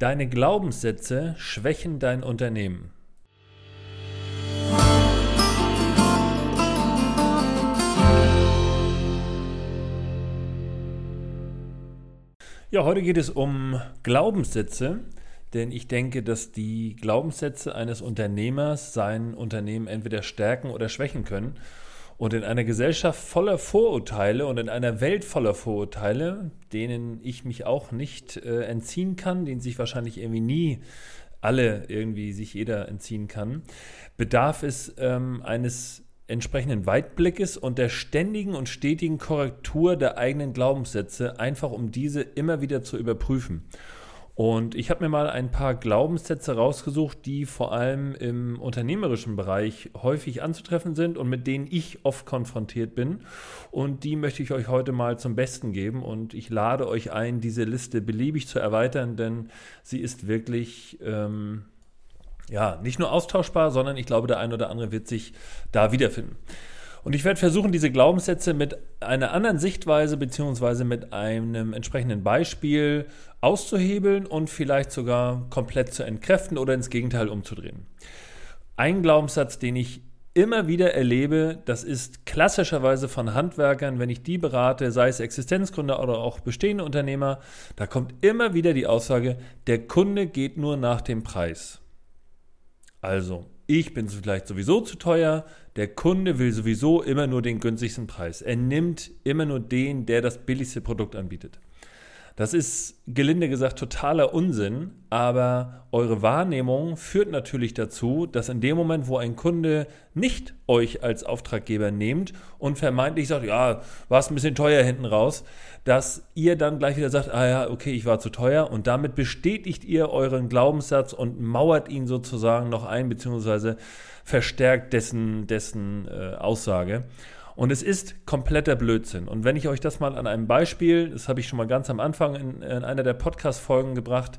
Deine Glaubenssätze schwächen dein Unternehmen. Ja, heute geht es um Glaubenssätze, denn ich denke, dass die Glaubenssätze eines Unternehmers sein Unternehmen entweder stärken oder schwächen können. Und in einer Gesellschaft voller Vorurteile und in einer Welt voller Vorurteile, denen ich mich auch nicht äh, entziehen kann, denen sich wahrscheinlich irgendwie nie alle irgendwie sich jeder entziehen kann, bedarf es ähm, eines entsprechenden Weitblickes und der ständigen und stetigen Korrektur der eigenen Glaubenssätze, einfach um diese immer wieder zu überprüfen. Und ich habe mir mal ein paar Glaubenssätze rausgesucht, die vor allem im unternehmerischen Bereich häufig anzutreffen sind und mit denen ich oft konfrontiert bin. Und die möchte ich euch heute mal zum Besten geben. Und ich lade euch ein, diese Liste beliebig zu erweitern, denn sie ist wirklich ähm, ja nicht nur austauschbar, sondern ich glaube, der ein oder andere wird sich da wiederfinden. Und ich werde versuchen, diese Glaubenssätze mit einer anderen Sichtweise beziehungsweise mit einem entsprechenden Beispiel auszuhebeln und vielleicht sogar komplett zu entkräften oder ins Gegenteil umzudrehen. Ein Glaubenssatz, den ich immer wieder erlebe, das ist klassischerweise von Handwerkern, wenn ich die berate, sei es Existenzgründer oder auch bestehende Unternehmer, da kommt immer wieder die Aussage, der Kunde geht nur nach dem Preis. Also, ich bin vielleicht sowieso zu teuer, der Kunde will sowieso immer nur den günstigsten Preis. Er nimmt immer nur den, der das billigste Produkt anbietet. Das ist gelinde gesagt totaler Unsinn, aber eure Wahrnehmung führt natürlich dazu, dass in dem Moment, wo ein Kunde nicht euch als Auftraggeber nehmt und vermeintlich sagt, ja, war es ein bisschen teuer hinten raus, dass ihr dann gleich wieder sagt, ah ja, okay, ich war zu teuer und damit bestätigt ihr euren Glaubenssatz und mauert ihn sozusagen noch ein, beziehungsweise verstärkt dessen, dessen äh, Aussage. Und es ist kompletter Blödsinn. Und wenn ich euch das mal an einem Beispiel, das habe ich schon mal ganz am Anfang in, in einer der Podcast-Folgen gebracht,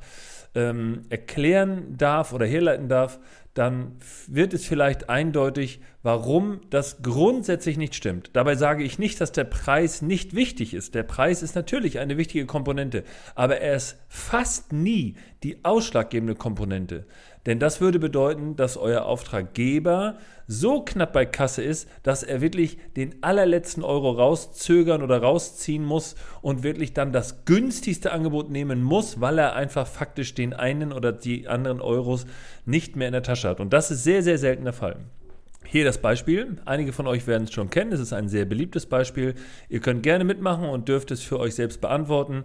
ähm, erklären darf oder herleiten darf, dann wird es vielleicht eindeutig, warum das grundsätzlich nicht stimmt. Dabei sage ich nicht, dass der Preis nicht wichtig ist. Der Preis ist natürlich eine wichtige Komponente, aber er ist fast nie die ausschlaggebende Komponente. Denn das würde bedeuten, dass euer Auftraggeber so knapp bei Kasse ist, dass er wirklich den allerletzten Euro rauszögern oder rausziehen muss und wirklich dann das günstigste Angebot nehmen muss, weil er einfach faktisch den einen oder die anderen Euros nicht mehr in der Tasche hat. Und das ist sehr, sehr selten der Fall. Hier das Beispiel. Einige von euch werden es schon kennen. Es ist ein sehr beliebtes Beispiel. Ihr könnt gerne mitmachen und dürft es für euch selbst beantworten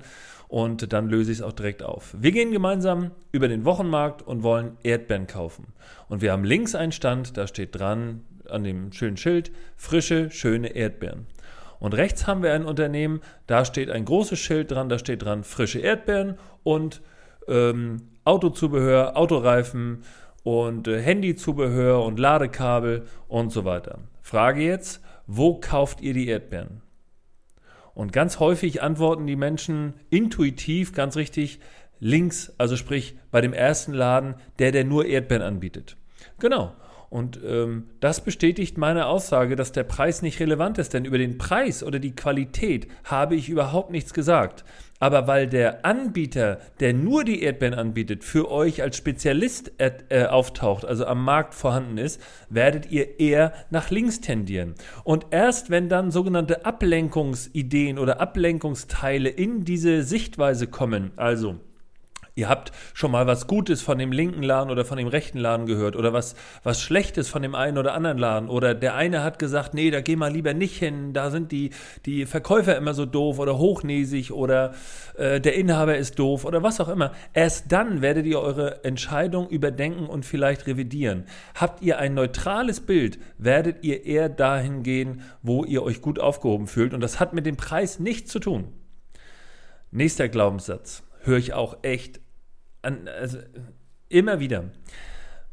und dann löse ich es auch direkt auf. Wir gehen gemeinsam über den Wochenmarkt und wollen Erdbeeren kaufen. Und wir haben links einen Stand, da steht dran an dem schönen Schild frische, schöne Erdbeeren. Und rechts haben wir ein Unternehmen, da steht ein großes Schild dran, da steht dran frische Erdbeeren und ähm, Autozubehör, Autoreifen und äh, Handyzubehör und Ladekabel und so weiter. Frage jetzt, wo kauft ihr die Erdbeeren? Und ganz häufig antworten die Menschen intuitiv, ganz richtig, links, also sprich bei dem ersten Laden, der, der nur Erdbeeren anbietet. Genau. Und ähm, das bestätigt meine Aussage, dass der Preis nicht relevant ist, denn über den Preis oder die Qualität habe ich überhaupt nichts gesagt. Aber weil der Anbieter, der nur die Erdbeeren anbietet, für euch als Spezialist äh, auftaucht, also am Markt vorhanden ist, werdet ihr eher nach links tendieren. Und erst wenn dann sogenannte Ablenkungsideen oder Ablenkungsteile in diese Sichtweise kommen, also Ihr habt schon mal was Gutes von dem linken Laden oder von dem rechten Laden gehört oder was, was Schlechtes von dem einen oder anderen Laden. Oder der eine hat gesagt, nee, da geh mal lieber nicht hin, da sind die, die Verkäufer immer so doof oder hochnäsig oder äh, der Inhaber ist doof oder was auch immer. Erst dann werdet ihr eure Entscheidung überdenken und vielleicht revidieren. Habt ihr ein neutrales Bild, werdet ihr eher dahin gehen, wo ihr euch gut aufgehoben fühlt. Und das hat mit dem Preis nichts zu tun. Nächster Glaubenssatz höre ich auch echt an, also immer wieder.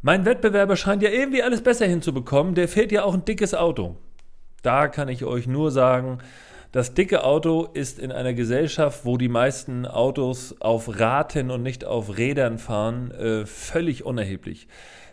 Mein Wettbewerber scheint ja irgendwie alles besser hinzubekommen, der fährt ja auch ein dickes Auto. Da kann ich euch nur sagen, das dicke Auto ist in einer Gesellschaft, wo die meisten Autos auf Raten und nicht auf Rädern fahren, äh, völlig unerheblich.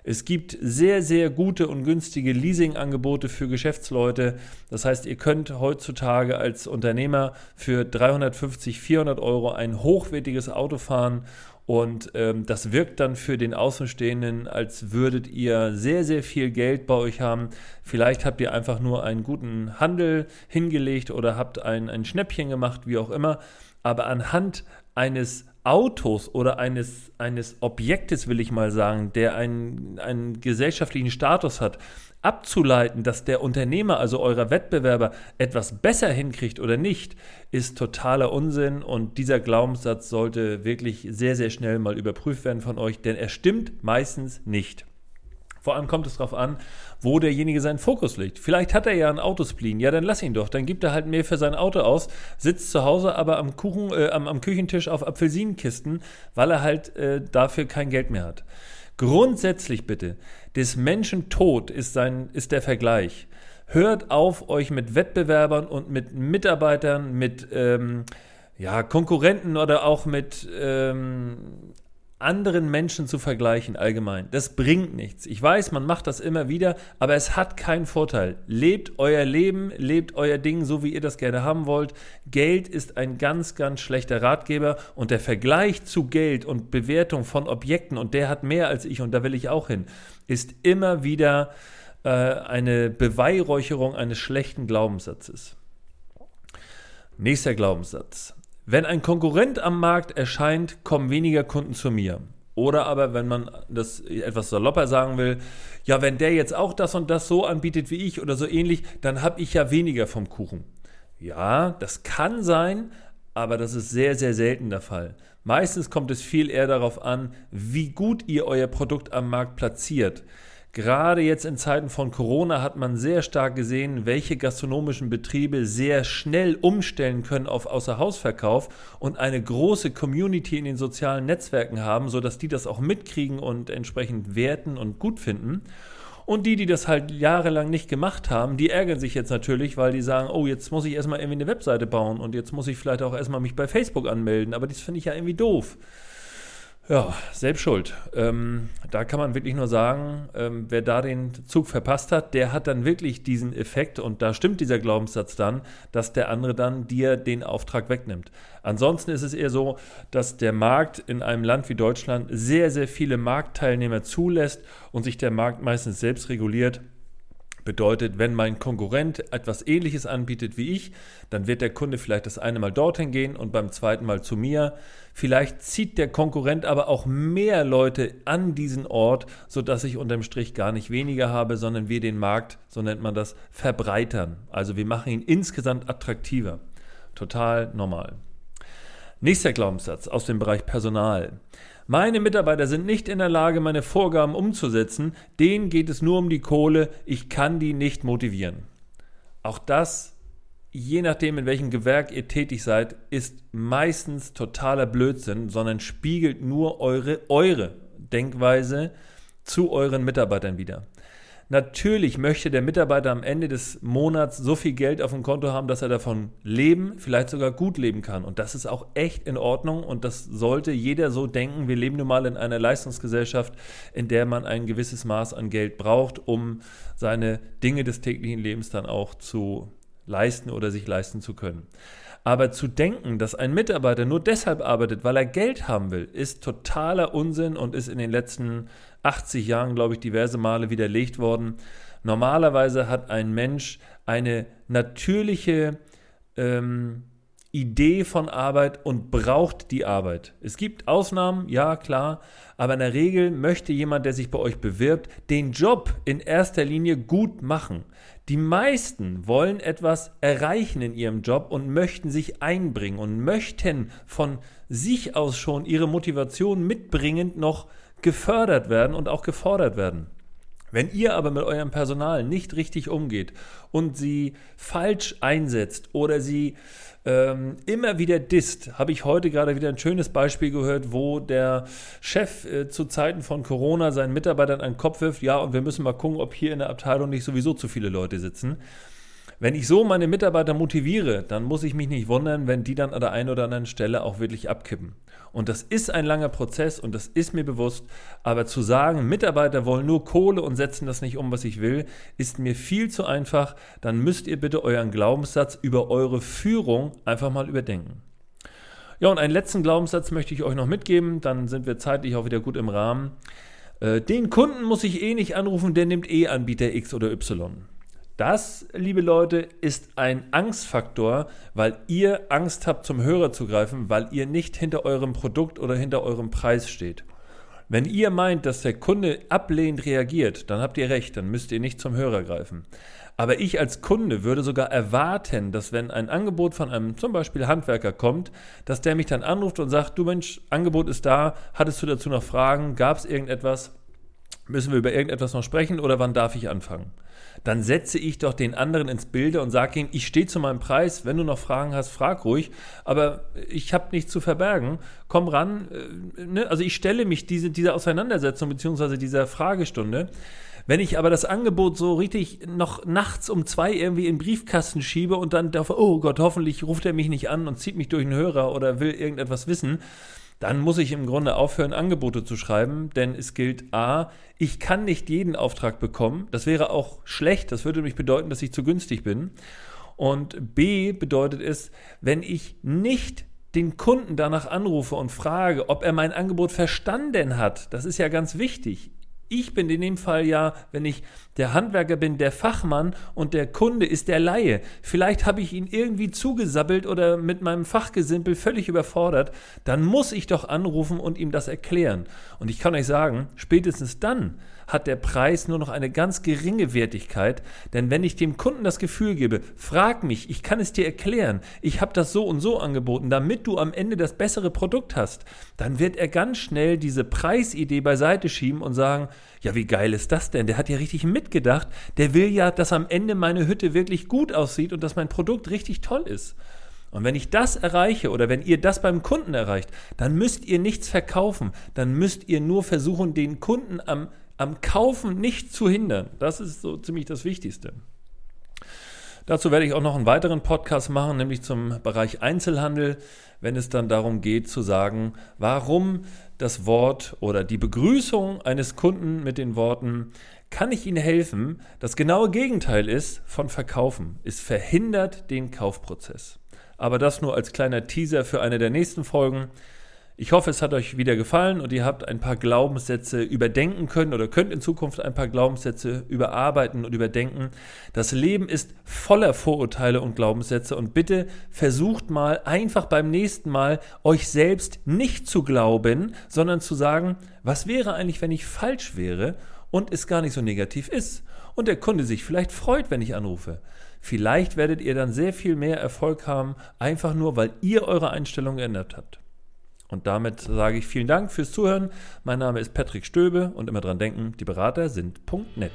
Es gibt sehr, sehr gute und günstige Leasingangebote für Geschäftsleute. Das heißt, ihr könnt heutzutage als Unternehmer für 350, 400 Euro ein hochwertiges Auto fahren Und ähm, das wirkt dann für den Außenstehenden, als würdet ihr sehr, sehr viel Geld bei euch haben. Vielleicht habt ihr einfach nur einen guten Handel hingelegt oder habt ein, ein Schnäppchen gemacht, wie auch immer. Aber anhand eines Autos oder eines, eines Objektes, will ich mal sagen, der einen, einen gesellschaftlichen Status hat, abzuleiten, dass der Unternehmer, also eurer Wettbewerber, etwas besser hinkriegt oder nicht, ist totaler Unsinn und dieser Glaubenssatz sollte wirklich sehr, sehr schnell mal überprüft werden von euch, denn er stimmt meistens nicht. Vor allem kommt es darauf an, wo derjenige seinen Fokus legt. Vielleicht hat er ja einen Autosplin, ja, dann lass ihn doch. Dann gibt er halt mehr für sein Auto aus, sitzt zu Hause aber am, Kuchen, äh, am, am Küchentisch auf Apfelsinenkisten, weil er halt äh, dafür kein Geld mehr hat. Grundsätzlich bitte, des Menschen Tod ist, sein, ist der Vergleich. Hört auf, euch mit Wettbewerbern und mit Mitarbeitern, mit ähm, ja, Konkurrenten oder auch mit ähm, anderen Menschen zu vergleichen allgemein. Das bringt nichts. Ich weiß, man macht das immer wieder, aber es hat keinen Vorteil. Lebt euer Leben, lebt euer Ding so, wie ihr das gerne haben wollt. Geld ist ein ganz, ganz schlechter Ratgeber und der Vergleich zu Geld und Bewertung von Objekten, und der hat mehr als ich und da will ich auch hin, ist immer wieder äh, eine Beweihräucherung eines schlechten Glaubenssatzes. Nächster Glaubenssatz. Wenn ein Konkurrent am Markt erscheint, kommen weniger Kunden zu mir. Oder aber, wenn man das etwas salopper sagen will, ja, wenn der jetzt auch das und das so anbietet wie ich oder so ähnlich, dann habe ich ja weniger vom Kuchen. Ja, das kann sein, aber das ist sehr, sehr selten der Fall. Meistens kommt es viel eher darauf an, wie gut ihr euer Produkt am Markt platziert. Gerade jetzt in Zeiten von Corona hat man sehr stark gesehen, welche gastronomischen Betriebe sehr schnell umstellen können auf Außerhausverkauf und eine große Community in den sozialen Netzwerken haben, sodass die das auch mitkriegen und entsprechend werten und gut finden. Und die, die das halt jahrelang nicht gemacht haben, die ärgern sich jetzt natürlich, weil die sagen, oh, jetzt muss ich erstmal irgendwie eine Webseite bauen und jetzt muss ich vielleicht auch erstmal mich bei Facebook anmelden. Aber das finde ich ja irgendwie doof. Ja, selbst schuld. Ähm, da kann man wirklich nur sagen, ähm, wer da den Zug verpasst hat, der hat dann wirklich diesen Effekt und da stimmt dieser Glaubenssatz dann, dass der andere dann dir den Auftrag wegnimmt. Ansonsten ist es eher so, dass der Markt in einem Land wie Deutschland sehr, sehr viele Marktteilnehmer zulässt und sich der Markt meistens selbst reguliert. Bedeutet, wenn mein Konkurrent etwas Ähnliches anbietet wie ich, dann wird der Kunde vielleicht das eine Mal dorthin gehen und beim zweiten Mal zu mir. Vielleicht zieht der Konkurrent aber auch mehr Leute an diesen Ort, sodass ich unterm Strich gar nicht weniger habe, sondern wir den Markt, so nennt man das, verbreitern. Also wir machen ihn insgesamt attraktiver. Total normal. Nächster Glaubenssatz aus dem Bereich Personal. Meine Mitarbeiter sind nicht in der Lage, meine Vorgaben umzusetzen. Denen geht es nur um die Kohle. Ich kann die nicht motivieren. Auch das, je nachdem, in welchem Gewerk ihr tätig seid, ist meistens totaler Blödsinn, sondern spiegelt nur eure, eure Denkweise zu euren Mitarbeitern wieder. Natürlich möchte der Mitarbeiter am Ende des Monats so viel Geld auf dem Konto haben, dass er davon leben, vielleicht sogar gut leben kann. Und das ist auch echt in Ordnung und das sollte jeder so denken. Wir leben nun mal in einer Leistungsgesellschaft, in der man ein gewisses Maß an Geld braucht, um seine Dinge des täglichen Lebens dann auch zu leisten oder sich leisten zu können. Aber zu denken, dass ein Mitarbeiter nur deshalb arbeitet, weil er Geld haben will, ist totaler Unsinn und ist in den letzten 80 Jahren, glaube ich, diverse Male widerlegt worden. Normalerweise hat ein Mensch eine natürliche ähm, Idee von Arbeit und braucht die Arbeit. Es gibt Ausnahmen, ja klar, aber in der Regel möchte jemand, der sich bei euch bewirbt, den Job in erster Linie gut machen. Die meisten wollen etwas erreichen in ihrem Job und möchten sich einbringen und möchten von sich aus schon ihre Motivation mitbringend noch gefördert werden und auch gefordert werden. Wenn ihr aber mit eurem Personal nicht richtig umgeht und sie falsch einsetzt oder sie ähm, immer wieder disst, habe ich heute gerade wieder ein schönes Beispiel gehört, wo der Chef äh, zu Zeiten von Corona seinen Mitarbeitern einen Kopf wirft, ja, und wir müssen mal gucken, ob hier in der Abteilung nicht sowieso zu viele Leute sitzen. Wenn ich so meine Mitarbeiter motiviere, dann muss ich mich nicht wundern, wenn die dann an der einen oder anderen Stelle auch wirklich abkippen. Und das ist ein langer Prozess und das ist mir bewusst. Aber zu sagen, Mitarbeiter wollen nur Kohle und setzen das nicht um, was ich will, ist mir viel zu einfach. Dann müsst ihr bitte euren Glaubenssatz über eure Führung einfach mal überdenken. Ja, und einen letzten Glaubenssatz möchte ich euch noch mitgeben, dann sind wir zeitlich auch wieder gut im Rahmen. Äh, den Kunden muss ich eh nicht anrufen, der nimmt eh Anbieter X oder Y. Das, liebe Leute, ist ein Angstfaktor, weil ihr Angst habt, zum Hörer zu greifen, weil ihr nicht hinter eurem Produkt oder hinter eurem Preis steht. Wenn ihr meint, dass der Kunde ablehnend reagiert, dann habt ihr recht, dann müsst ihr nicht zum Hörer greifen. Aber ich als Kunde würde sogar erwarten, dass wenn ein Angebot von einem zum Beispiel Handwerker kommt, dass der mich dann anruft und sagt, du Mensch, Angebot ist da, hattest du dazu noch Fragen, gab es irgendetwas, müssen wir über irgendetwas noch sprechen oder wann darf ich anfangen? dann setze ich doch den anderen ins Bilde und sage ihm, ich stehe zu meinem Preis, wenn du noch Fragen hast, frag ruhig, aber ich habe nichts zu verbergen, komm ran. Äh, ne? Also ich stelle mich diese, dieser Auseinandersetzung bzw. dieser Fragestunde. Wenn ich aber das Angebot so richtig noch nachts um zwei irgendwie in den Briefkasten schiebe und dann darf, oh Gott, hoffentlich ruft er mich nicht an und zieht mich durch den Hörer oder will irgendetwas wissen, dann muss ich im Grunde aufhören, Angebote zu schreiben, denn es gilt A, ich kann nicht jeden Auftrag bekommen. Das wäre auch schlecht, das würde nämlich bedeuten, dass ich zu günstig bin. Und B bedeutet es, wenn ich nicht den Kunden danach anrufe und frage, ob er mein Angebot verstanden hat, das ist ja ganz wichtig. Ich bin in dem Fall ja, wenn ich der Handwerker bin, der Fachmann und der Kunde ist der Laie. Vielleicht habe ich ihn irgendwie zugesabbelt oder mit meinem Fachgesimpel völlig überfordert. Dann muss ich doch anrufen und ihm das erklären. Und ich kann euch sagen, spätestens dann hat der Preis nur noch eine ganz geringe Wertigkeit, denn wenn ich dem Kunden das Gefühl gebe, frag mich, ich kann es dir erklären, ich habe das so und so angeboten, damit du am Ende das bessere Produkt hast, dann wird er ganz schnell diese Preisidee beiseite schieben und sagen, ja, wie geil ist das denn? Der hat ja richtig mitgedacht, der will ja, dass am Ende meine Hütte wirklich gut aussieht und dass mein Produkt richtig toll ist. Und wenn ich das erreiche oder wenn ihr das beim Kunden erreicht, dann müsst ihr nichts verkaufen. Dann müsst ihr nur versuchen, den Kunden am am Kaufen nicht zu hindern. Das ist so ziemlich das Wichtigste. Dazu werde ich auch noch einen weiteren Podcast machen, nämlich zum Bereich Einzelhandel, wenn es dann darum geht zu sagen, warum das Wort oder die Begrüßung eines Kunden mit den Worten kann ich Ihnen helfen, das genaue Gegenteil ist von Verkaufen. Es verhindert den Kaufprozess. Aber das nur als kleiner Teaser für eine der nächsten Folgen. Ich hoffe, es hat euch wieder gefallen und ihr habt ein paar Glaubenssätze überdenken können oder könnt in Zukunft ein paar Glaubenssätze überarbeiten und überdenken. Das Leben ist voller Vorurteile und Glaubenssätze und bitte versucht mal einfach beim nächsten Mal euch selbst nicht zu glauben, sondern zu sagen, was wäre eigentlich, wenn ich falsch wäre und es gar nicht so negativ ist und der Kunde sich vielleicht freut, wenn ich anrufe. Vielleicht werdet ihr dann sehr viel mehr Erfolg haben, einfach nur, weil ihr eure Einstellung geändert habt. Und damit sage ich vielen Dank fürs Zuhören. Mein Name ist Patrick Stöbe und immer dran denken, die Berater sind .net.